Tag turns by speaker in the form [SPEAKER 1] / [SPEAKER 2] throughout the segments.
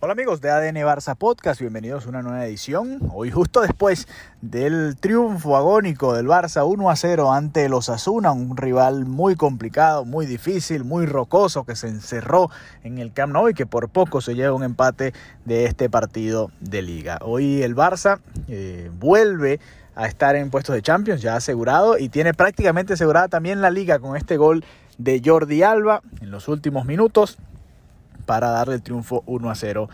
[SPEAKER 1] Hola amigos de ADN Barça Podcast, bienvenidos a una nueva edición. Hoy justo después del triunfo agónico del Barça 1 a 0 ante los Asuna, un rival muy complicado, muy difícil, muy rocoso que se encerró en el Camp Nou y que por poco se lleva un empate de este partido de liga. Hoy el Barça eh, vuelve a estar en puestos de Champions ya asegurado y tiene prácticamente asegurada también la liga con este gol de Jordi Alba en los últimos minutos para darle el triunfo 1 a 0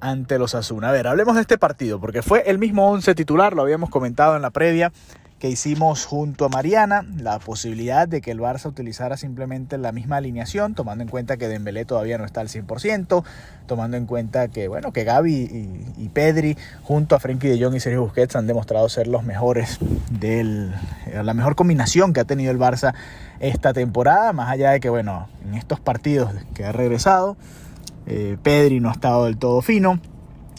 [SPEAKER 1] ante los Asuna. A ver, hablemos de este partido, porque fue el mismo 11 titular, lo habíamos comentado en la previa que hicimos junto a Mariana, la posibilidad de que el Barça utilizara simplemente la misma alineación, tomando en cuenta que Dembélé todavía no está al 100%, tomando en cuenta que, bueno, que Gaby y, Pedri, junto a Frenkie de Jong y Sergio Busquets, han demostrado ser los mejores del, la mejor combinación que ha tenido el Barça esta temporada, más allá de que, bueno, en estos partidos que ha regresado, eh, Pedri no ha estado del todo fino.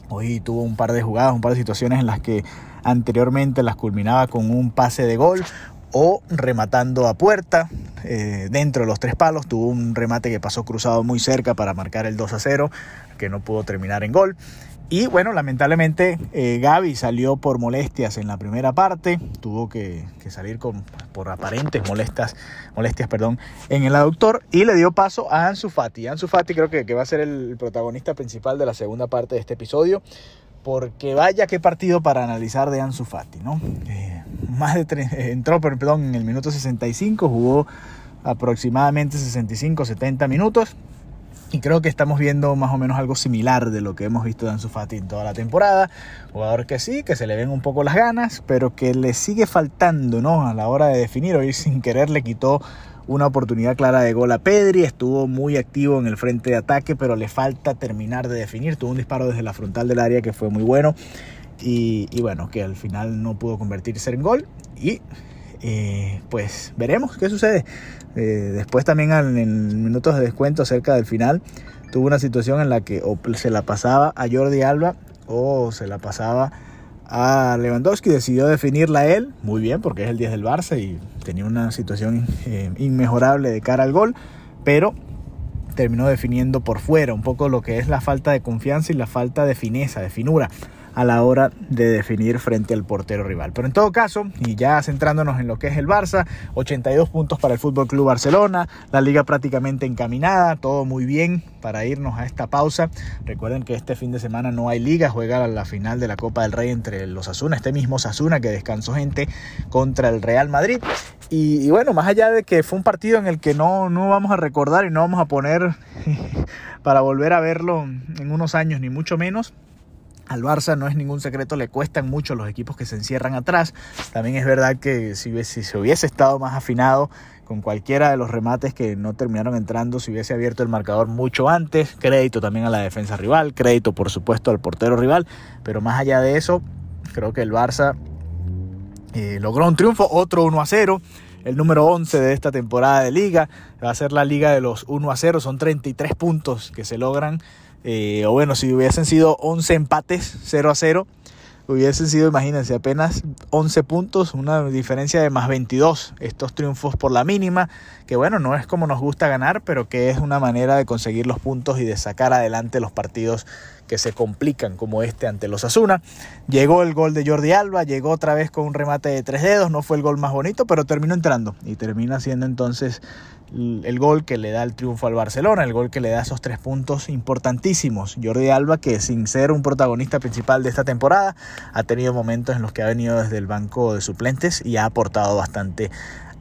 [SPEAKER 1] Hoy tuvo un par de jugadas, un par de situaciones en las que anteriormente las culminaba con un pase de gol o rematando a puerta eh, dentro de los tres palos. Tuvo un remate que pasó cruzado muy cerca para marcar el 2 a 0, que no pudo terminar en gol. Y bueno, lamentablemente eh, Gaby salió por molestias en la primera parte, tuvo que, salir con, por aparentes molestias, molestias perdón, en el aductor y le dio paso a Ansu Fati. Ansu Fati creo que, que va a ser el protagonista principal de la segunda parte de este episodio, porque vaya qué partido para analizar de Ansu Fati, ¿no? Eh, más de tres, entró perdón, en el minuto 65, jugó aproximadamente 65-70 minutos y creo que estamos viendo más o menos algo similar de lo que hemos visto de Ansu Fati en toda la temporada. Jugador que sí, que se le ven un poco las ganas, pero que le sigue faltando, ¿no? A la hora de definir. Hoy sin querer le quitó una oportunidad clara de gol a Pedri. Estuvo muy activo en el frente de ataque, pero le falta terminar de definir. Tuvo un disparo desde la frontal del área que fue muy bueno. Y, y bueno, que al final no pudo convertirse en gol. Y eh, pues veremos qué sucede. Eh, después también en minutos de descuento cerca del final tuvo una situación en la que se la pasaba a Jordi Alba o se la pasaba a Lewandowski. Decidió definirla él, muy bien, porque es el 10 del Barça y tenía una situación eh, inmejorable de cara al gol, pero terminó definiendo por fuera un poco lo que es la falta de confianza y la falta de fineza, de finura a la hora de definir frente al portero rival. Pero en todo caso, y ya centrándonos en lo que es el Barça, 82 puntos para el Fútbol Club Barcelona, la liga prácticamente encaminada, todo muy bien para irnos a esta pausa. Recuerden que este fin de semana no hay liga, juega la final de la Copa del Rey entre los Asuna, este mismo Sasuna que descansó gente contra el Real Madrid. Y, bueno, más allá de que fue un partido en el que no, no vamos a recordar y no vamos a poner para volver a verlo en unos años, ni mucho menos, al Barça no es ningún secreto, le cuestan mucho los equipos que se encierran atrás. También es verdad que si, se hubiese estado más afinado con cualquiera de los remates que no terminaron entrando, si hubiese abierto el marcador mucho antes, crédito también a la defensa rival, crédito por supuesto al portero rival, pero más allá de eso, creo que el Barça eh, logró un triunfo, otro 1 a 0 el número 11 de esta temporada de liga. Va a ser la liga de los 1 a 0. Son 33 puntos que se logran eh, o bueno, si hubiesen sido 11 empates 0 a 0, hubiesen sido, imagínense, apenas 11 puntos, una diferencia de más 22. Estos triunfos por la mínima, que bueno, no es como nos gusta ganar, pero que es una manera de conseguir los puntos y de sacar adelante los partidos que se complican como este ante los Asuna. Llegó el gol de Jordi Alba, llegó otra vez con un remate de tres dedos, no fue el gol más bonito, pero terminó entrando y termina siendo entonces el gol que le da el triunfo al Barcelona, el gol que le da esos tres puntos importantísimos. Jordi Alba, que sin ser un protagonista principal de esta temporada, ha tenido momentos en los que ha venido desde el banco de suplentes y ha aportado bastante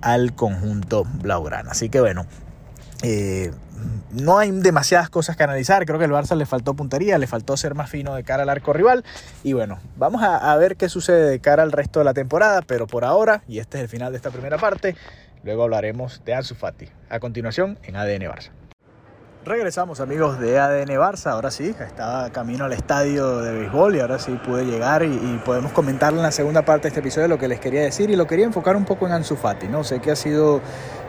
[SPEAKER 1] al conjunto Blaugrana. Así que bueno, eh, no hay demasiadas cosas que analizar. Creo que el Barça le faltó puntería, le faltó ser más fino de cara al arco rival. Y bueno, vamos a, ver qué sucede de cara al resto de la temporada. Pero por ahora, y este es el final de esta primera parte, Luego hablaremos de Ansu Fati. A continuación en ADN Barça. Regresamos amigos de ADN Barça, ahora sí, estaba camino al estadio de béisbol y ahora sí pude llegar y, podemos comentar en la segunda parte de este episodio lo que les quería decir y lo quería enfocar un poco en Ansu Fati, ¿no? Sé que ha sido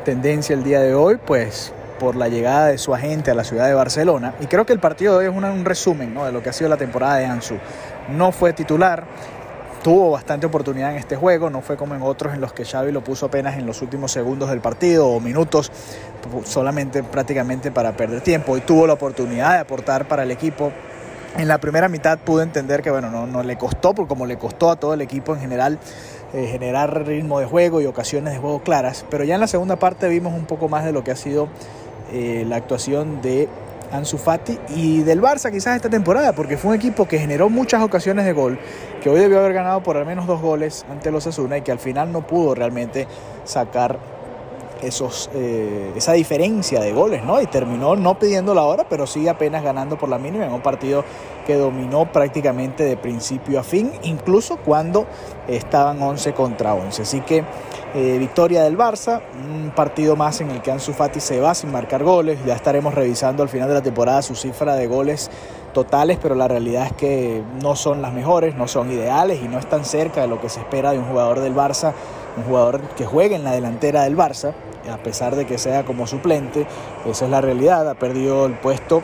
[SPEAKER 1] tendencia el día de hoy, pues por la llegada de su agente a la ciudad de Barcelona y creo que el partido de hoy es un resumen de lo que ha sido la temporada de Ansu. No fue titular, tuvo bastante oportunidad en este juego, no fue como en otros en los que Xavi lo puso apenas en los últimos segundos del partido o minutos, solamente prácticamente para perder tiempo. Y tuvo la oportunidad de aportar para el equipo En la primera mitad pude entender que bueno, no, no le costó, porque como le costó a todo el equipo en general, eh, generar ritmo de juego y ocasiones de juego claras. Pero ya en la segunda parte vimos un poco más de lo que ha sido eh, la actuación de Ansu Fati y del Barça quizás esta temporada, porque fue un equipo que generó muchas ocasiones de gol, que hoy debió haber ganado por al menos dos goles ante los Asuna y que al final no pudo realmente sacar eh, esa diferencia de goles, ¿no? Y terminó no pidiendo la hora, pero sí apenas ganando por la mínima en un partido que dominó prácticamente de principio a fin, incluso cuando estaban 11 contra 11. Así que eh, victoria del Barça, un partido más en el que Ansu Fati se va sin marcar goles, ya estaremos revisando al final de la temporada su cifra de goles totales, pero la realidad es que no son las mejores, no son ideales y no están cerca de lo que se espera de un jugador del Barça, un jugador que juegue en la delantera del Barça a pesar de que sea como suplente, esa es la realidad, ha perdido el puesto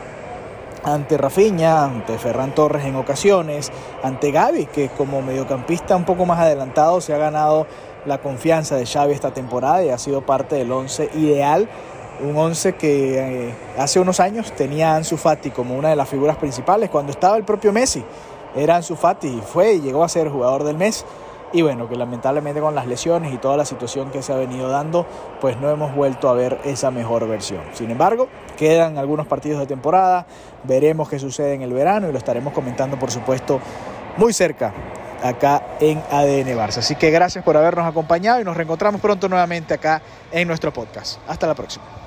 [SPEAKER 1] ante Rafinha, ante Ferran Torres en ocasiones, ante Gaby, que como mediocampista un poco más adelantado se ha ganado la confianza de Xavi esta temporada y ha sido parte del once ideal, un once que eh, hace unos años tenía a Ansu Fati como una de las figuras principales, cuando estaba el propio Messi, era Ansu Fati y fue y llegó a ser jugador del mes y bueno, que lamentablemente con las lesiones y toda la situación que se ha venido dando, pues no hemos vuelto a ver esa mejor versión. Sin embargo, quedan algunos partidos de temporada, veremos qué sucede en el verano y lo estaremos comentando por supuesto muy cerca acá en ADN Barça. Así que gracias por habernos acompañado y nos reencontramos pronto nuevamente acá en nuestro podcast. Hasta la próxima.